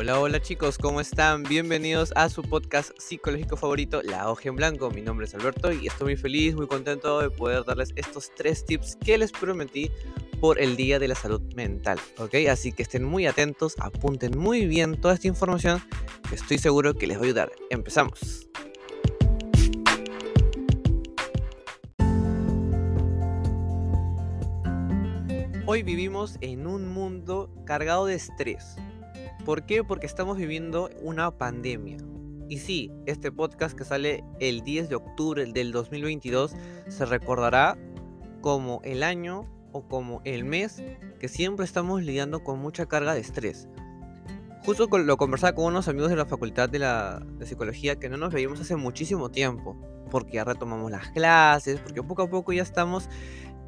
Hola, hola chicos, ¿cómo están? Bienvenidos a su podcast psicológico favorito, La Hoja en Blanco. Mi nombre es Alberto y estoy muy feliz, muy contento de poder darles estos tres tips que les prometí por el Día de la Salud Mental, ¿ok? Así que estén muy atentos, apunten muy bien toda esta información que estoy seguro que les va a ayudar. Empezamos. Hoy vivimos en un mundo cargado de estrés. ¿Por qué? Porque estamos viviendo una pandemia. Y sí, este podcast que sale el 10 de octubre del 2022 se recordará como el año o como el mes que siempre estamos lidiando con mucha carga de estrés. Justo lo conversaba con unos amigos de la facultad de, la, de psicología que no nos veíamos hace muchísimo tiempo, porque ya retomamos las clases, porque poco a poco ya estamos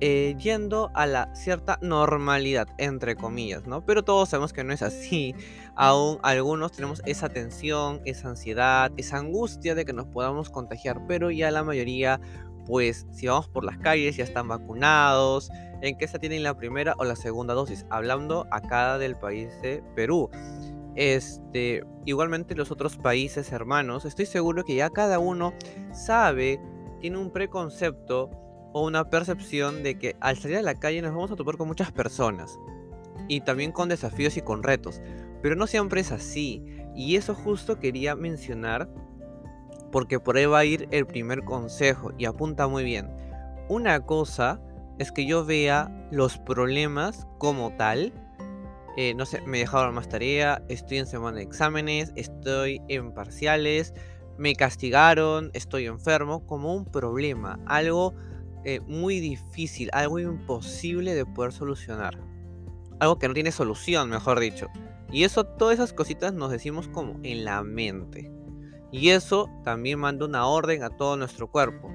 eh, yendo a la cierta normalidad, entre comillas, ¿no? Pero todos sabemos que no es así. Aún algunos tenemos esa tensión, esa ansiedad, esa angustia de que nos podamos contagiar, pero ya la mayoría, pues si vamos por las calles, ya están vacunados, en que se tienen la primera o la segunda dosis, hablando acá del país de Perú. Este, igualmente los otros países hermanos, estoy seguro que ya cada uno sabe, tiene un preconcepto o una percepción de que al salir a la calle nos vamos a topar con muchas personas y también con desafíos y con retos, pero no siempre es así y eso justo quería mencionar porque por ahí va a ir el primer consejo y apunta muy bien. Una cosa es que yo vea los problemas como tal, eh, no sé, me dejaron más tarea, estoy en semana de exámenes, estoy en parciales, me castigaron, estoy enfermo, como un problema, algo eh, muy difícil, algo imposible de poder solucionar. Algo que no tiene solución, mejor dicho. Y eso, todas esas cositas nos decimos como en la mente. Y eso también manda una orden a todo nuestro cuerpo.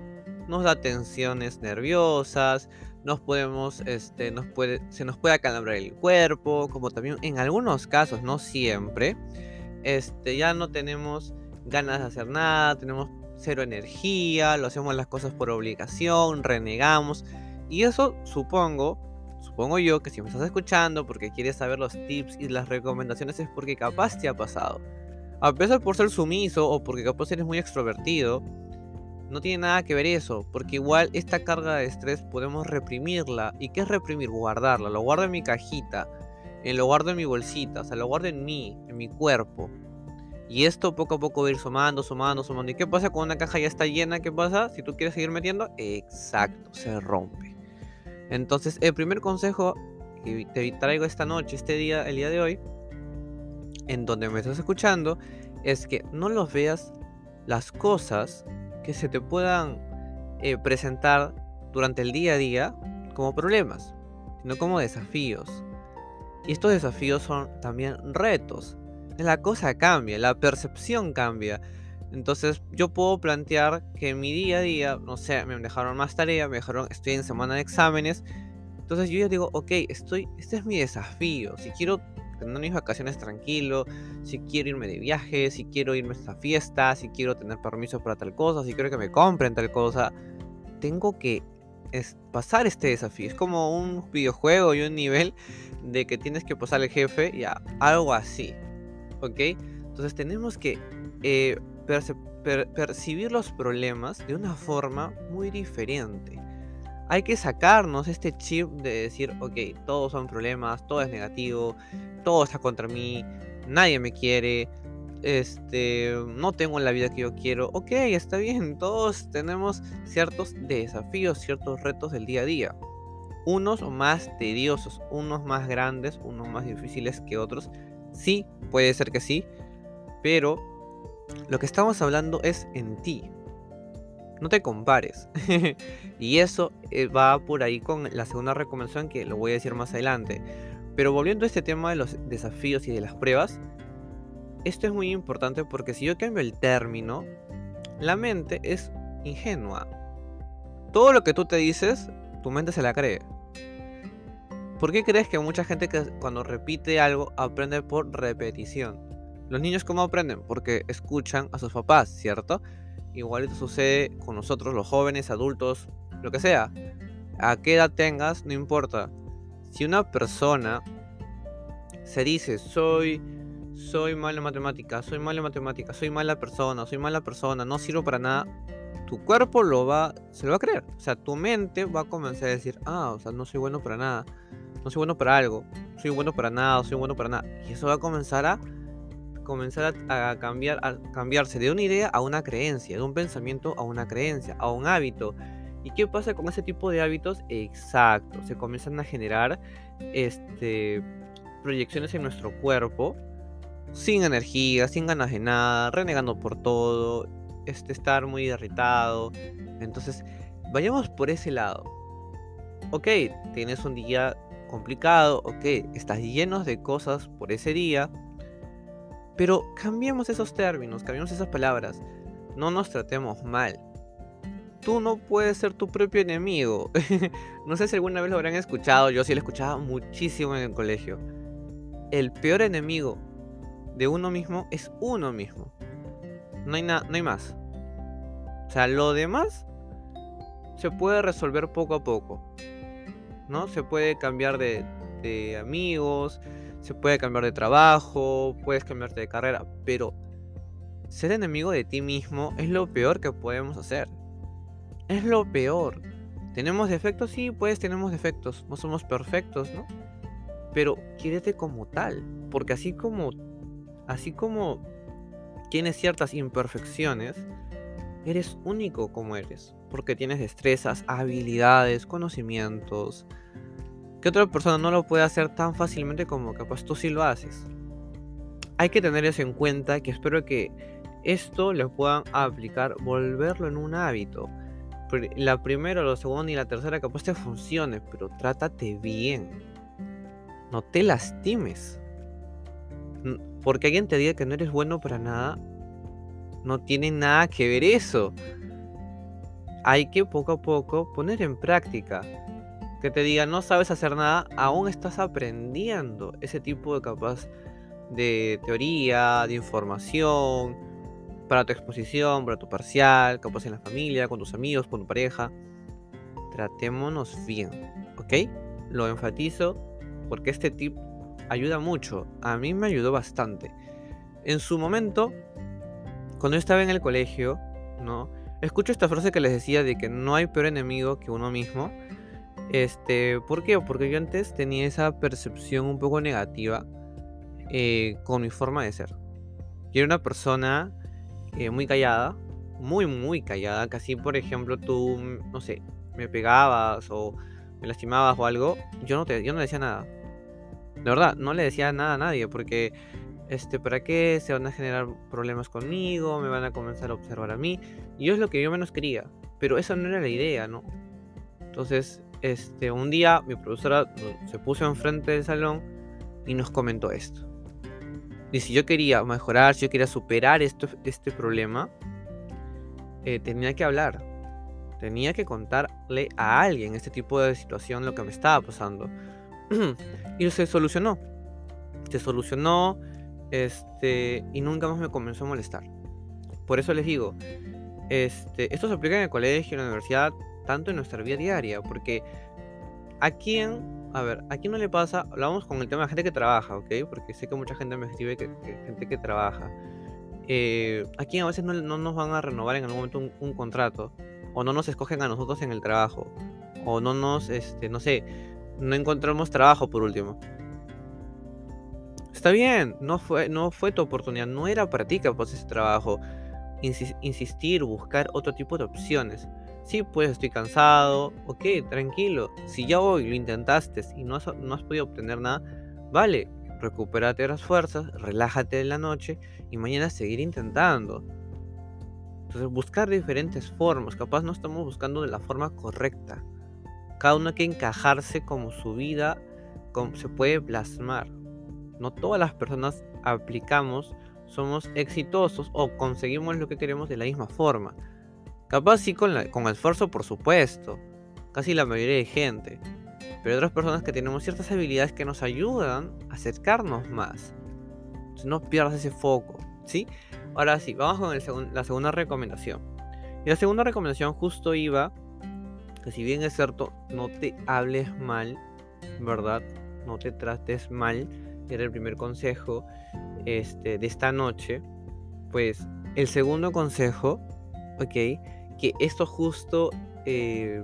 Nos da tensiones nerviosas, nos podemos, este, nos puede, se nos puede acalambrar el cuerpo, como también en algunos casos, no siempre, este, ya no tenemos ganas de hacer nada, tenemos cero energía, lo hacemos las cosas por obligación, renegamos. Y eso supongo, supongo yo que si me estás escuchando porque quieres saber los tips y las recomendaciones es porque capaz te ha pasado. A pesar por ser sumiso o porque capaz eres muy extrovertido, no tiene nada que ver eso, porque igual esta carga de estrés podemos reprimirla. ¿Y qué es reprimir? Guardarla. Lo guardo en mi cajita, en lo guardo en mi bolsita, o sea, lo guardo en mí, en mi cuerpo. Y esto poco a poco va a ir sumando, sumando, sumando. ¿Y qué pasa cuando una caja ya está llena? ¿Qué pasa? Si tú quieres seguir metiendo, exacto, se rompe. Entonces, el primer consejo que te traigo esta noche, este día, el día de hoy, en donde me estás escuchando, es que no los veas las cosas que se te puedan eh, presentar durante el día a día como problemas, sino como desafíos. Y estos desafíos son también retos la cosa cambia, la percepción cambia. Entonces yo puedo plantear que en mi día a día, no sé, me dejaron más tarea, me dejaron, estoy en semana de exámenes. Entonces yo ya digo, ok, estoy, este es mi desafío. Si quiero tener mis vacaciones tranquilo, si quiero irme de viaje, si quiero irme a esta fiesta, si quiero tener permiso para tal cosa, si quiero que me compren tal cosa, tengo que pasar este desafío. Es como un videojuego y un nivel de que tienes que pasar el jefe, y algo así. ¿Ok? Entonces tenemos que eh, percibir los problemas de una forma muy diferente. Hay que sacarnos este chip de decir, ok, todos son problemas, todo es negativo, todo está contra mí, nadie me quiere, este, no tengo la vida que yo quiero. Ok, está bien, todos tenemos ciertos desafíos, ciertos retos del día a día. Unos más tediosos, unos más grandes, unos más difíciles que otros, Sí, puede ser que sí, pero lo que estamos hablando es en ti. No te compares. y eso eh, va por ahí con la segunda recomendación que lo voy a decir más adelante. Pero volviendo a este tema de los desafíos y de las pruebas, esto es muy importante porque si yo cambio el término, la mente es ingenua. Todo lo que tú te dices, tu mente se la cree. ¿Por qué crees que mucha gente que cuando repite algo aprende por repetición? Los niños cómo aprenden? Porque escuchan a sus papás, ¿cierto? Igualito sucede con nosotros los jóvenes, adultos, lo que sea. A qué edad tengas, no importa. Si una persona se dice soy soy malo en matemáticas, soy malo en matemáticas, soy mala persona, soy mala persona, no sirvo para nada, tu cuerpo lo va, se lo va a creer. O sea, tu mente va a comenzar a decir, ah, o sea, no soy bueno para nada, no soy bueno para algo, soy bueno para nada, soy bueno para nada. Y eso va a comenzar a comenzar a, cambiar, a cambiarse de una idea a una creencia, de un pensamiento a una creencia, a un hábito. ¿Y qué pasa con ese tipo de hábitos? Exacto, se comienzan a generar este, proyecciones en nuestro cuerpo sin energía, sin ganas de nada, renegando por todo, este, estar muy irritado. Entonces, vayamos por ese lado. Ok, tienes un día complicado, ok, estás lleno de cosas por ese día, pero cambiemos esos términos, cambiemos esas palabras. No nos tratemos mal. Tú no puedes ser tu propio enemigo. no sé si alguna vez lo habrán escuchado, yo sí lo escuchaba muchísimo en el colegio. El peor enemigo de uno mismo es uno mismo. No hay, no hay más. O sea, lo demás se puede resolver poco a poco. ¿No? Se puede cambiar de, amigos, se puede cambiar de trabajo, puedes cambiarte de carrera, pero ser enemigo de ti mismo es lo peor que podemos hacer. Es lo peor. ¿Tenemos defectos? Sí, pues tenemos defectos. No somos perfectos, ¿no? Pero quiérete como tal. Porque así como. Así como tienes ciertas imperfecciones, eres único como eres. Porque tienes destrezas, habilidades, conocimientos. Que otra persona no lo puede hacer tan fácilmente como capaz tú sí lo haces. Hay que tener eso en cuenta que espero que esto lo puedan aplicar, volverlo en un hábito. La primera, la segunda y la tercera capaz te funcione, pero trátate bien. No te lastimes. Porque alguien te diga que no eres bueno para nada, no tiene nada que ver eso. Hay que poco a poco poner en práctica. Que te diga no sabes hacer nada, aún estás aprendiendo ese tipo de capaz de teoría, de información, para tu exposición, para tu parcial, capaz en la familia, con tus amigos, con tu pareja. Tratémonos bien, ¿ok? Lo enfatizo porque este tip ayuda mucho. A mí me ayudó bastante. En su momento, cuando yo estaba en el colegio, ¿no? Escucho esta frase que les decía de que no hay peor enemigo que uno mismo. Este, ¿por qué? Porque yo antes tenía esa percepción un poco negativa eh, con mi forma de ser. Yo era una persona eh, muy callada, muy, muy callada. Casi, por ejemplo, tú, no sé, me pegabas o me lastimabas o algo, yo no, te, yo no decía nada. De verdad, no le decía nada a nadie porque este, ¿para qué se van a generar problemas conmigo? Me van a comenzar a observar a mí. Y es lo que yo menos quería. Pero esa no era la idea, ¿no? Entonces, este, un día mi profesora se puso enfrente del salón y nos comentó esto. Y si yo quería mejorar, si yo quería superar esto, este problema, eh, tenía que hablar. Tenía que contarle a alguien este tipo de situación lo que me estaba pasando. y se solucionó. Se solucionó este, y nunca más me comenzó a molestar. Por eso les digo, este, esto se aplica en el colegio, en la universidad, tanto en nuestra vida diaria, porque a quién, a ver, a quién no le pasa, hablamos con el tema de gente que trabaja, ¿ok? Porque sé que mucha gente me escribe que, gente que trabaja. Eh, a quién a veces no, nos van a renovar en algún momento un, un, contrato, o no nos escogen a nosotros en el trabajo, o no nos, este, no sé, no encontramos trabajo por último. Está bien, no fue, no fue tu oportunidad, no era para ti capaz ese trabajo. insistir, buscar otro tipo de opciones. Sí, pues estoy cansado, ok, tranquilo. Si ya hoy lo intentaste y no has, no has podido obtener nada, vale, recupérate las fuerzas, relájate en la noche y mañana seguir intentando. Entonces, buscar diferentes formas. Capaz no estamos buscando de la forma correcta. Cada uno hay que encajarse como su vida como se puede plasmar no todas las personas aplicamos, somos exitosos o conseguimos lo que queremos de la misma forma. Capaz sí con, esfuerzo, por supuesto, casi la mayoría de gente, pero hay otras personas que tenemos ciertas habilidades que nos ayudan a acercarnos más. Entonces no pierdas ese foco, ¿sí? Ahora sí, vamos con la segunda recomendación. Y la segunda recomendación justo iba, que si bien es cierto, no te hables mal, ¿verdad? No te trates mal era el primer consejo este, de esta noche. Pues el segundo consejo, ok, que esto justo eh,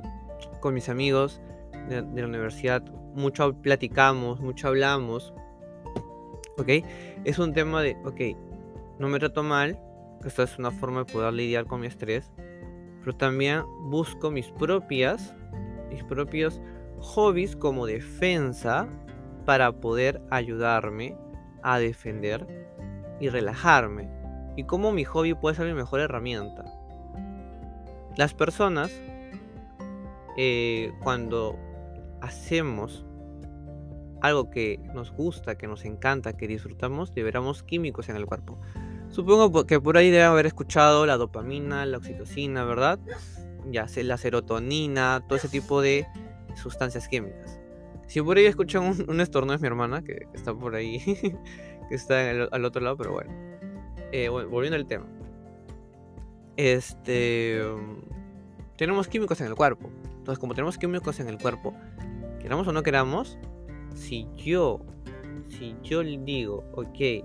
con mis amigos de, la universidad, mucho platicamos, mucho hablamos, ok, es un tema de, ok, no me trato mal, que esto es una forma de poder lidiar con mi estrés, pero también busco mis propias, mis propios hobbies como defensa para poder ayudarme a defender y relajarme. Y cómo mi hobby puede ser mi mejor herramienta. Las personas, eh, cuando hacemos algo que nos gusta, que nos encanta, que disfrutamos, liberamos químicos en el cuerpo. Supongo que por ahí deben haber escuchado la dopamina, la oxitocina, ¿verdad? Ya sé, la serotonina, todo ese tipo de sustancias químicas. Si por ahí escuchan un, estornudo es mi hermana, que, está por ahí, que está al otro lado, pero eh, bueno. Volviendo al tema. Este... Tenemos químicos en el cuerpo. Entonces, como tenemos químicos en el cuerpo, queramos o no queramos, si yo, si yo digo, ok,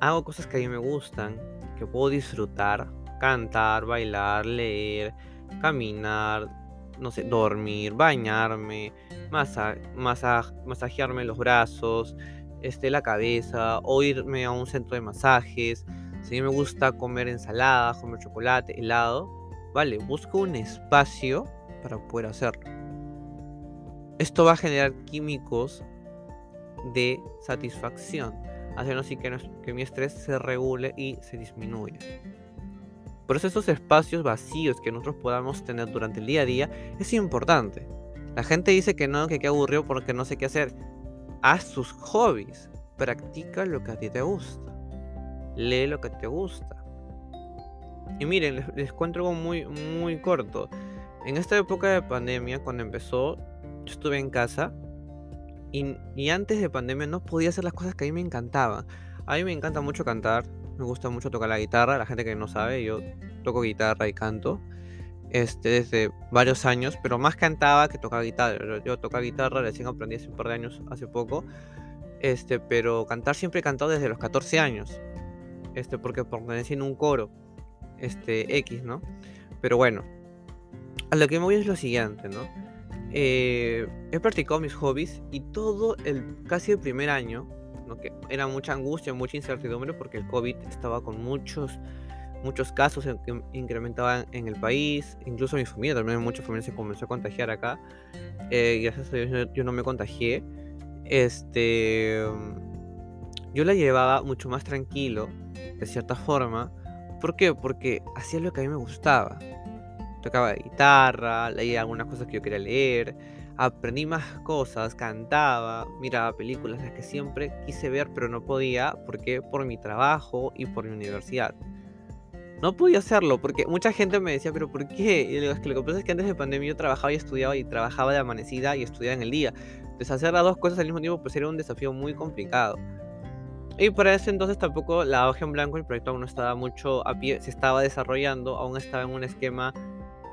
hago cosas que a mí me gustan, que puedo disfrutar, cantar, bailar, leer, caminar, no sé, dormir, bañarme, masa masajearme los brazos, este, la cabeza, o irme a un centro de masajes. Si me gusta comer ensalada, comer chocolate, helado, vale, busco un espacio para poder hacerlo. Esto va a generar químicos de satisfacción haciendo así que, que mi estrés se regule y se disminuya. Por eso esos espacios vacíos que nosotros podamos tener durante el día a día es importante. La gente dice que no, que qué aburrido porque no sé qué hacer. Haz sus hobbies. Practica lo que a ti te gusta. Lee lo que te gusta. Y miren, les, les cuento algo muy, muy corto. En esta época de pandemia, cuando empezó, yo estuve en casa y, antes de pandemia no podía hacer las cosas que a mí me encantaban. A mí me encanta mucho cantar, me gusta mucho tocar la guitarra. La gente que no sabe, yo toco guitarra y canto este, desde varios años, pero más cantaba que tocaba guitarra. Yo tocaba guitarra, recién aprendí hace un par de años, hace poco. Este, pero cantar siempre he cantado desde los 14 años. Este, porque pertenecí en un coro. Este, X, ¿no? Pero bueno. A lo que me voy es lo siguiente, ¿no? Eh, he practicado mis hobbies y todo el casi el primer año, que era mucha angustia, mucha incertidumbre porque el COVID estaba con muchos muchos casos que incrementaban en el país, incluso mi familia, también mucha familia se comenzó a contagiar acá, eh, gracias a Dios yo no me contagié, este, yo la llevaba mucho más tranquilo, de cierta forma, ¿por qué? Porque hacía lo que a mí me gustaba, tocaba guitarra, leía algunas cosas que yo quería leer, aprendí más cosas, cantaba, miraba películas, las que siempre quise ver pero no podía, porque por mi trabajo y por mi universidad. No podía hacerlo porque mucha gente me decía, pero ¿por qué? Y digo, es que lo que pasa es que antes de pandemia yo trabajaba y estudiaba y trabajaba de amanecida y estudiaba en el día. Entonces hacer las dos cosas al mismo tiempo pues era un desafío muy complicado. Y para ese entonces tampoco la hoja en blanco, el proyecto aún no estaba mucho a pie, se estaba desarrollando, aún estaba en un esquema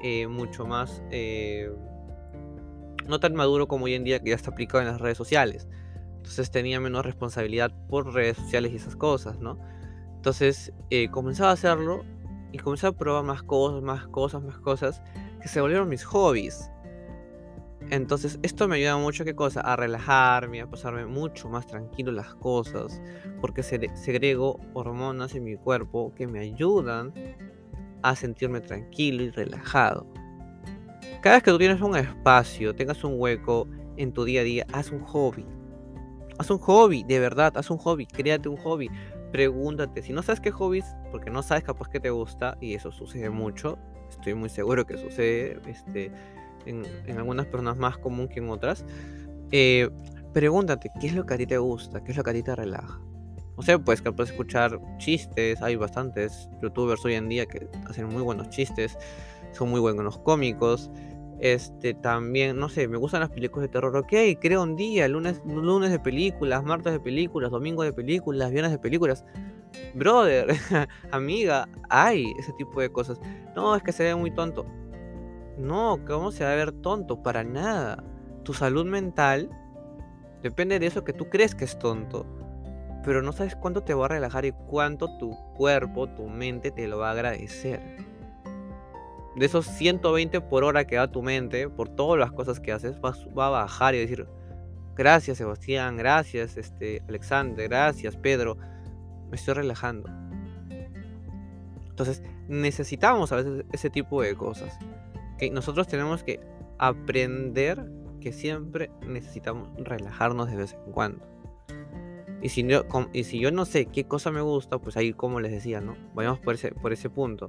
eh, mucho más, eh, no tan maduro como hoy en día que ya está aplicado en las redes sociales. Entonces tenía menos responsabilidad por redes sociales y esas cosas, ¿no? Entonces eh, comenzaba a hacerlo y comenzaba a probar más cosas, más cosas, más cosas, que se volvieron mis hobbies. Entonces esto me ayuda mucho, ¿qué cosa? A relajarme, a pasarme mucho más tranquilo las cosas, porque segrego hormonas en mi cuerpo que me ayudan a sentirme tranquilo y relajado. Cada vez que tú tienes un espacio, tengas un hueco en tu día a día, haz un hobby. Haz un hobby, de verdad, haz un hobby, créate un hobby. Pregúntate, si no sabes qué hobbies, porque no sabes capaz que te gusta, y eso sucede mucho, estoy muy seguro que sucede este, en, algunas personas más común que en otras, eh, pregúntate, ¿qué es lo que a ti te gusta? ¿Qué es lo que a ti te relaja? no sé, pues capaz escuchar chistes, hay bastantes youtubers hoy en día que hacen muy buenos chistes, son muy buenos cómicos. Este también, no sé, me gustan las películas de terror. Ok, creo un día, lunes, lunes de películas, martes de películas, domingo de películas, viernes de películas. Brother, amiga, hay ese tipo de cosas. No, es que se ve muy tonto. No, ¿cómo se va a ver tonto? Para nada. Tu salud mental Depende de eso que tú crees que es tonto. Pero no sabes cuánto te va a relajar y cuánto tu cuerpo, tu mente te lo va a agradecer. De esos 120 por hora que da tu mente, por todas las cosas que haces, va, a bajar y decir, gracias Sebastián, gracias este, Alexander, gracias Pedro, me estoy relajando. Entonces, necesitamos a veces ese tipo de cosas. Que nosotros tenemos que aprender que siempre necesitamos relajarnos de vez en cuando. Y si, yo, y si yo no sé qué cosa me gusta, pues ahí como les decía, ¿no? Vayamos por ese, por ese punto.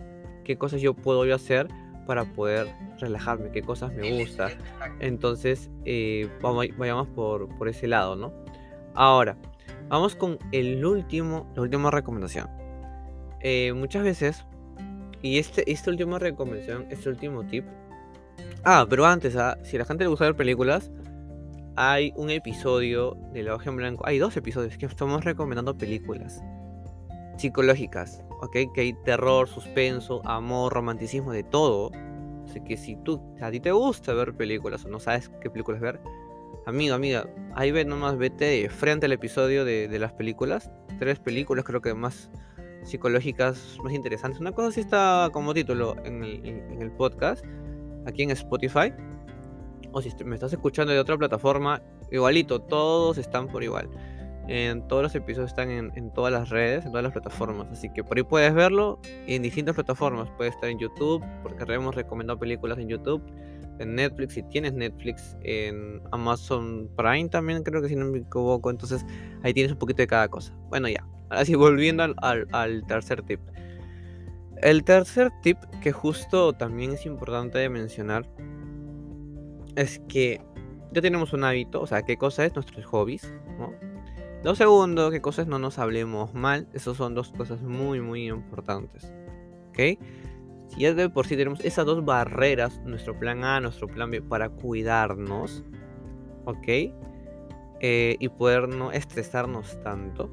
¿Qué cosas yo puedo hacer para poder relajarme? ¿Qué cosas me gusta? Entonces, eh, vayamos por, por ese lado, ¿no? Ahora, vamos con el último, la última recomendación. Eh, muchas veces, y este, esta última recomendación, este último tip. Ah, pero antes, ¿ah? si a la gente le gusta ver películas, hay un episodio de La Hoja en Blanco. Hay dos episodios que estamos recomendando películas psicológicas, ¿ok? Que hay terror, suspenso, amor, romanticismo, de todo. Así que si tú, a ti te gusta ver películas o no sabes qué películas ver, amigo, amiga, ahí ve nomás, vete frente al episodio de, de las películas. Tres películas creo que más psicológicas más interesantes. Una cosa sí está como título en el, podcast, aquí en Spotify. O si me estás escuchando de otra plataforma, igualito, todos están por igual. En todos los episodios están en, todas las redes, en todas las plataformas. Así que por ahí puedes verlo en distintas plataformas. Puede estar en YouTube, porque hemos recomendado películas en YouTube. En Netflix, si tienes Netflix, en Amazon Prime también, creo que si no me equivoco. Entonces ahí tienes un poquito de cada cosa. Bueno, ya, Así volviendo al, tercer tip. El tercer tip que justo también es importante de mencionar es que ya tenemos un hábito, o sea, qué cosa es nuestros hobbies, ¿no? Lo segundo, qué cosas no nos hablemos mal, esas son dos cosas muy, muy importantes, ¿ok? Si ya de por sí tenemos esas dos barreras, nuestro plan A, nuestro plan B, para cuidarnos, ¿ok? Eh, y poder no estresarnos tanto,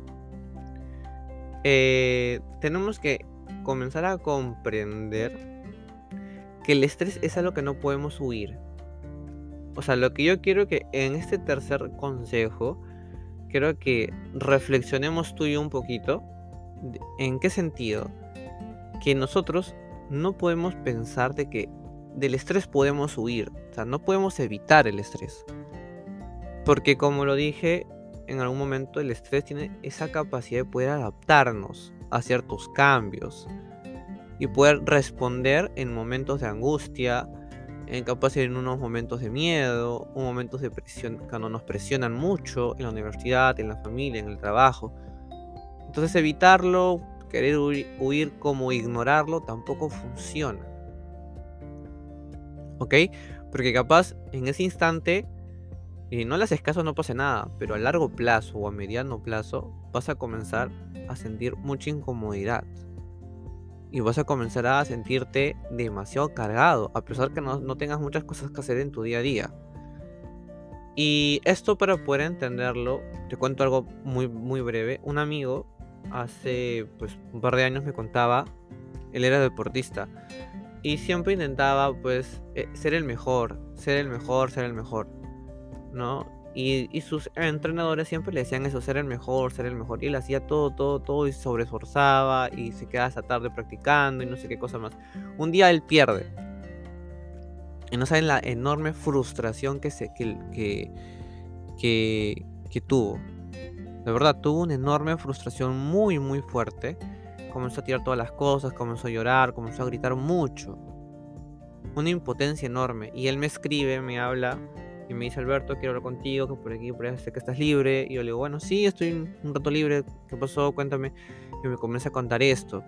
eh, tenemos que comenzar a comprender que el estrés es algo que no podemos huir. O sea, lo que yo quiero que en este tercer consejo, quiero que reflexionemos tú y yo un poquito. ¿En qué sentido? Que nosotros no podemos pensar de que del estrés podemos huir. O sea, no podemos evitar el estrés. Porque como lo dije, en algún momento el estrés tiene esa capacidad de poder adaptarnos a ciertos cambios y poder responder en momentos de angustia, capacidad en unos momentos de miedo, un momentos de presión cuando nos presionan mucho en la universidad, en la familia, en el trabajo. Entonces evitarlo, querer huir, como ignorarlo tampoco funciona. ¿Ok? Porque capaz en ese instante y no le haces caso, no pasa nada, pero a largo plazo o a mediano plazo vas a comenzar a sentir mucha incomodidad. Y vas a comenzar a sentirte demasiado cargado, a pesar que no, tengas muchas cosas que hacer en tu día a día. Y esto para poder entenderlo, te cuento algo muy, muy breve. Un amigo hace pues, un par de años me contaba, él era deportista, y siempre intentaba pues eh, ser el mejor, ser el mejor, ser el mejor. ¿no? Y, sus entrenadores siempre le decían eso, ser el mejor, ser el mejor. Y él hacía todo, todo, todo y se sobreesforzaba y se quedaba hasta tarde practicando y no sé qué cosa más. Un día él pierde. Y no saben la enorme frustración que, se, que, que, que tuvo. De verdad, tuvo una enorme frustración muy, muy fuerte. Comenzó a tirar todas las cosas, comenzó a llorar, comenzó a gritar mucho. Una impotencia enorme. Y él me escribe, me habla y me dice Alberto, quiero hablar contigo, que por aquí, por allá sé que estás libre. Y yo le digo, bueno, sí, estoy un rato libre, ¿qué pasó? Cuéntame. Y me comienza a contar esto.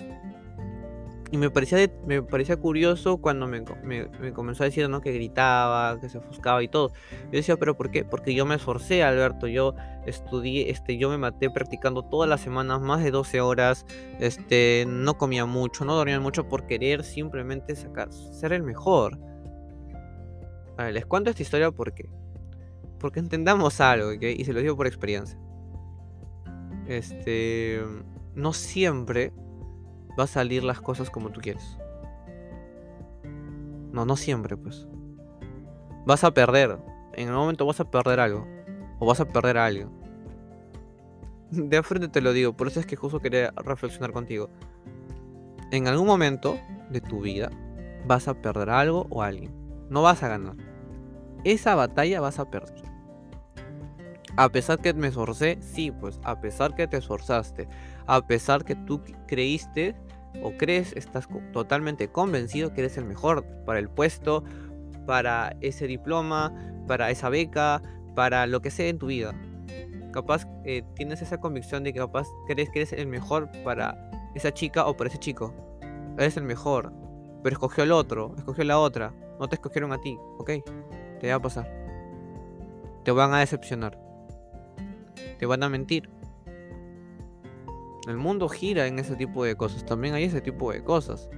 Y me parecía, me parecía curioso cuando me, me, comenzó a decir ¿no? que gritaba, que se ofuscaba y todo. Yo decía, ¿pero por qué? Porque yo me esforcé, Alberto. Yo estudié, este, yo me maté practicando todas las semanas, más de 12 horas. Este, no comía mucho, no dormía mucho por querer simplemente sacar, ser el mejor. A ver, les cuento esta historia porque. Porque entendamos algo, ¿ok? Y se lo digo por experiencia. Este. No siempre va a salir las cosas como tú quieres. No, no siempre, pues. Vas a perder. En el momento vas a perder algo. o vas a perder a alguien. De frente te lo digo, por eso es que justo quería reflexionar contigo. En algún momento de tu vida vas a perder algo o alguien. No vas a ganar. Esa batalla vas a perder. A pesar que me esforcé, sí, pues a pesar que te esforzaste, a pesar que tú creíste o crees, estás totalmente convencido que eres el mejor para el puesto, para ese diploma, para esa beca, para lo que sea en tu vida. Capaz eh, tienes esa convicción de que capaz crees que eres el mejor para esa chica o para ese chico. Eres el mejor, pero escogió el otro, escogió la otra, no te escogieron a ti, ¿ok? Te va a pasar. Te van a decepcionar. Te van a mentir. El mundo gira en ese tipo de cosas. También hay ese tipo de cosas.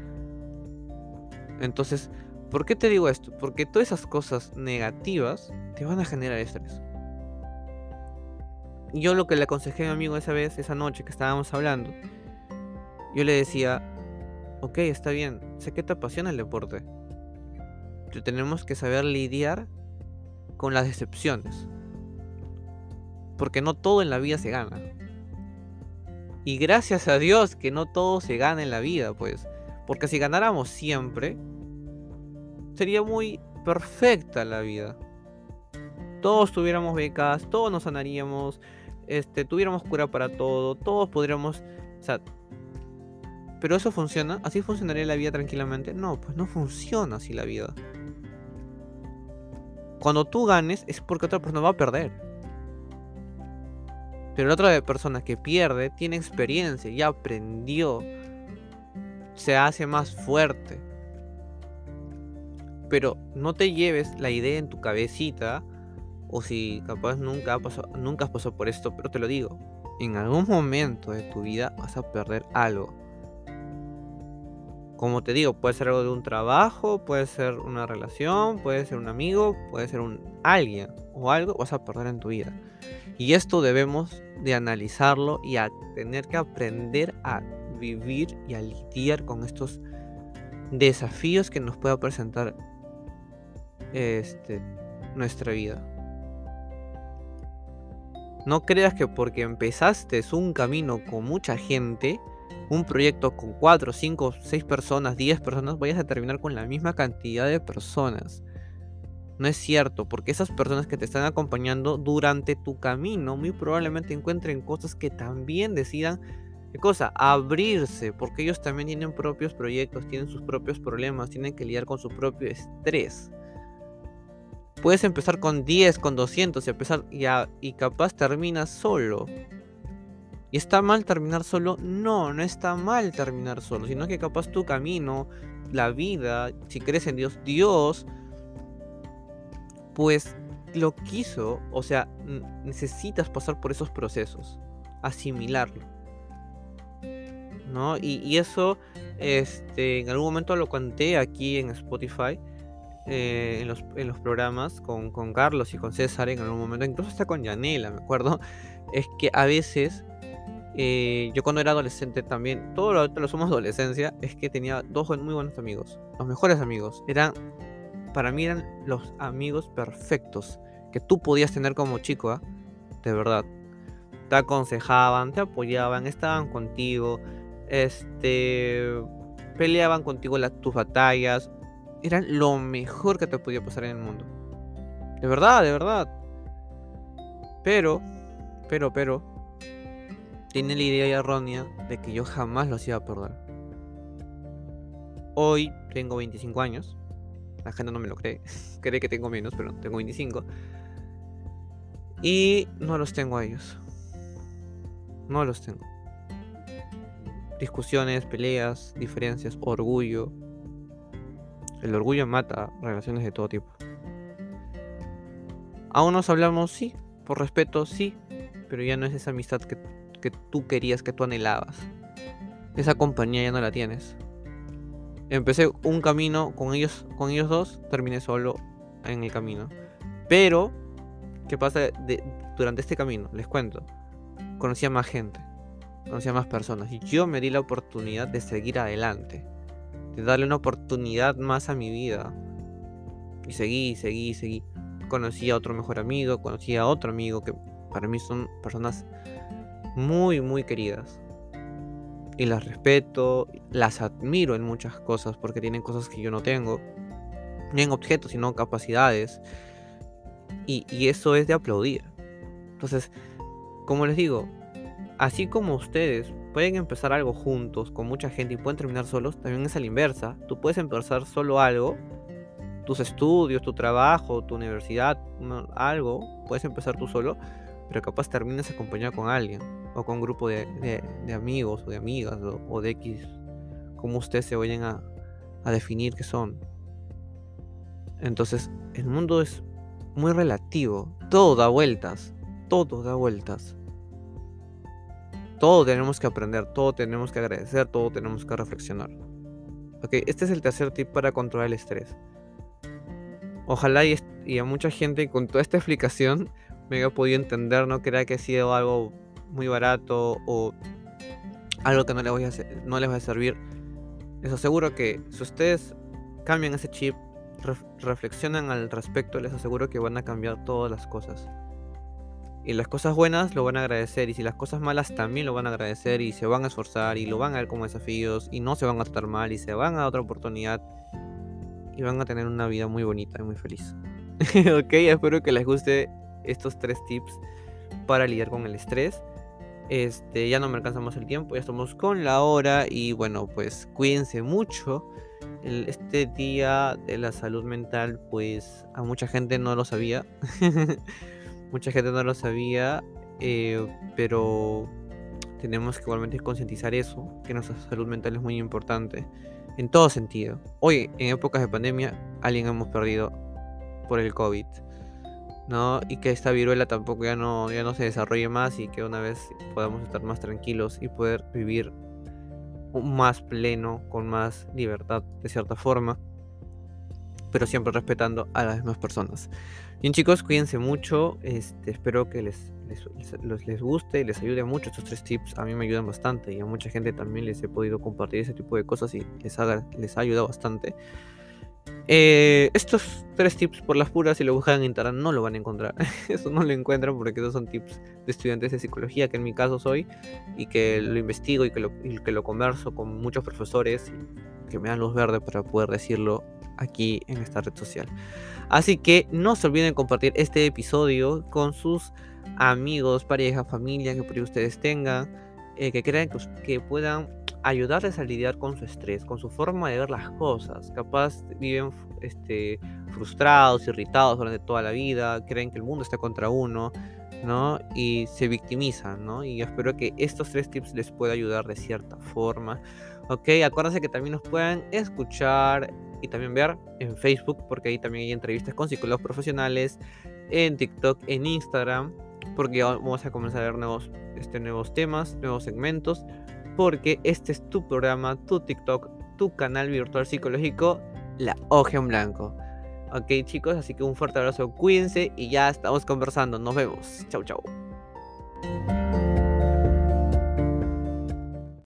Entonces, ¿por qué te digo esto? Porque todas esas cosas negativas te van a generar estrés. Yo lo que le aconsejé a mi amigo esa vez, esa noche que estábamos hablando, yo le decía, ok, está bien, sé que te apasiona el deporte. Tenemos que saber lidiar con las decepciones. Porque no todo en la vida se gana. Y gracias a Dios que no todo se gana en la vida, pues. Porque si ganáramos siempre, sería muy perfecta la vida. Todos tuviéramos becas, todos nos sanaríamos, este, tuviéramos cura para todo, todos podríamos... O sea, ¿Pero eso funciona? ¿Así funcionaría la vida tranquilamente? No, pues no funciona así la vida. Cuando tú ganes es porque otra persona va a perder. Pero la otra persona que pierde tiene experiencia, ya aprendió, se hace más fuerte. Pero no te lleves la idea en tu cabecita, o si capaz nunca, nunca has pasado por esto, pero te lo digo, en algún momento de tu vida vas a perder algo como te digo, puede ser algo de un trabajo, puede ser una relación, puede ser un amigo, puede ser un alguien o algo vas a perder en tu vida. Y esto debemos de analizarlo y a tener que aprender a vivir y a lidiar con estos desafíos que nos pueda presentar este, nuestra vida. No creas que porque empezaste un camino con mucha gente, un proyecto con 4, 5, 6 personas, 10 personas, vayas a terminar con la misma cantidad de personas. No es cierto, porque esas personas que te están acompañando durante tu camino muy probablemente encuentren cosas que también decidan, ¿qué cosa? Abrirse, porque ellos también tienen propios proyectos, tienen sus propios problemas, tienen que lidiar con su propio estrés. Puedes empezar con 10, con 200 y, empezar, y, y capaz terminas solo. ¿Y está mal terminar solo? No, no está mal terminar solo, sino que capaz tu camino, la vida, si crees en Dios, Dios, pues lo quiso, o sea, necesitas pasar por esos procesos, asimilarlo. ¿No? Y, eso, este, en algún momento lo conté aquí en Spotify, eh, en, los, en, los, programas con, con, Carlos y con César, en algún momento, incluso hasta con Yanela, me acuerdo, es que a veces eh, yo cuando era adolescente también, todo lo lo somos adolescencia, es que tenía dos muy buenos amigos, los mejores amigos. Eran, para mí eran los amigos perfectos que tú podías tener como chico, ¿ah? de verdad. Te aconsejaban, te apoyaban, estaban contigo, este, peleaban contigo las, tus batallas. Eran lo mejor que te podía pasar en el mundo. De verdad, de verdad. Pero, pero, pero, tiene la idea errónea de que yo jamás los iba a perder. Hoy tengo 25 años. La gente no me lo cree. cree que tengo menos, pero tengo 25. Y no los tengo a ellos. No los tengo. Discusiones, peleas, diferencias, orgullo. El orgullo mata relaciones de todo tipo. Aún nos hablamos, sí. Por respeto, sí. Pero ya no es esa amistad que que tú querías, que tú anhelabas. Esa compañía ya no la tienes. Empecé un camino con ellos, con ellos dos, terminé solo en el camino. Pero, ¿qué pasa durante este camino? Les cuento. Conocí a más gente, conocí a más personas. Y yo me di la oportunidad de seguir adelante. De darle una oportunidad más a mi vida. Y seguí, seguí, seguí. conocí a otro mejor amigo, conocí a otro amigo que para mí son personas muy, muy queridas. Y las respeto, las admiro en muchas cosas porque tienen cosas que yo no tengo. No en objetos, sino capacidades. Y, y eso es de aplaudir. Entonces, como les digo, así como ustedes pueden empezar algo juntos con mucha gente y pueden terminar solos, también es a la inversa. Tú puedes empezar solo algo, tus estudios, tu trabajo, tu universidad, algo, puedes empezar tú solo, pero capaz termines acompañado con alguien o con un grupo de, amigos o de amigas o, de X, como ustedes se vayan a, a definir que son. Entonces, el mundo es muy relativo, todo da vueltas, todo da vueltas. Todo tenemos que aprender, todo tenemos que agradecer, todo tenemos que reflexionar. Ok, este es el tercer tip para controlar el estrés. Ojalá y, a mucha gente con toda esta explicación me haya podido entender, no crea que ha sido algo muy barato o algo que no les, voy a, no les va a servir. Les aseguro que si ustedes cambian ese chip, reflexionan al respecto, les aseguro que van a cambiar todas las cosas. Y las cosas buenas lo van a agradecer y si las cosas malas también lo van a agradecer y se van a esforzar y lo van a ver como desafíos y no se van a tratar mal y se van a otra oportunidad y van a tener una vida muy bonita y muy feliz. ok, espero que les guste estos tres tips para lidiar con el estrés. Este, ya no me alcanzamos el tiempo, ya estamos con la hora y bueno, pues cuídense mucho. este día de la salud mental, pues a mucha gente no lo sabía. Mucha gente no lo sabía, eh, pero tenemos que igualmente concientizar eso, que nuestra salud mental es muy importante, en todo sentido. Hoy, en épocas de pandemia, alguien hemos perdido por el COVID, ¿no? Y que esta viruela tampoco ya no, ya no se desarrolle más y que una vez podamos estar más tranquilos y poder vivir más pleno, con más libertad, de cierta forma, pero siempre respetando a las demás personas. Bien chicos, cuídense mucho. Este, espero que les, les, les, guste, les ayude mucho estos tres tips. A mí me ayudan bastante y a mucha gente también les he podido compartir ese tipo de cosas y les, haga, les ha ayudado bastante. Eh, estos tres tips por las puras, si lo buscan en internet, no lo van a encontrar. Eso no lo encuentran porque esos son tips de estudiantes de psicología, que en mi caso soy, y que lo investigo y que lo, converso con muchos profesores que me dan luz verde para poder decirlo aquí en esta red social. Así que no se olviden compartir este episodio con sus amigos, pareja, familia que por ahí ustedes tengan, eh, que crean que, puedan ayudarles a lidiar con su estrés, con su forma de ver las cosas. Capaz viven este, frustrados, irritados durante toda la vida, creen que el mundo está contra uno, ¿no? Y se victimizan, ¿no? Y espero que estos tres tips les pueda ayudar de cierta forma. Ok, acuérdense que también nos pueden escuchar y también ver en Facebook, porque ahí también hay entrevistas con psicólogos profesionales, en TikTok, en Instagram, porque vamos a comenzar a ver nuevos, este, nuevos temas, nuevos segmentos, porque este es tu programa, tu TikTok, tu canal virtual psicológico, La Hoja en Blanco. Ok chicos, así que un fuerte abrazo, cuídense y ya estamos conversando, nos vemos. Chau chau.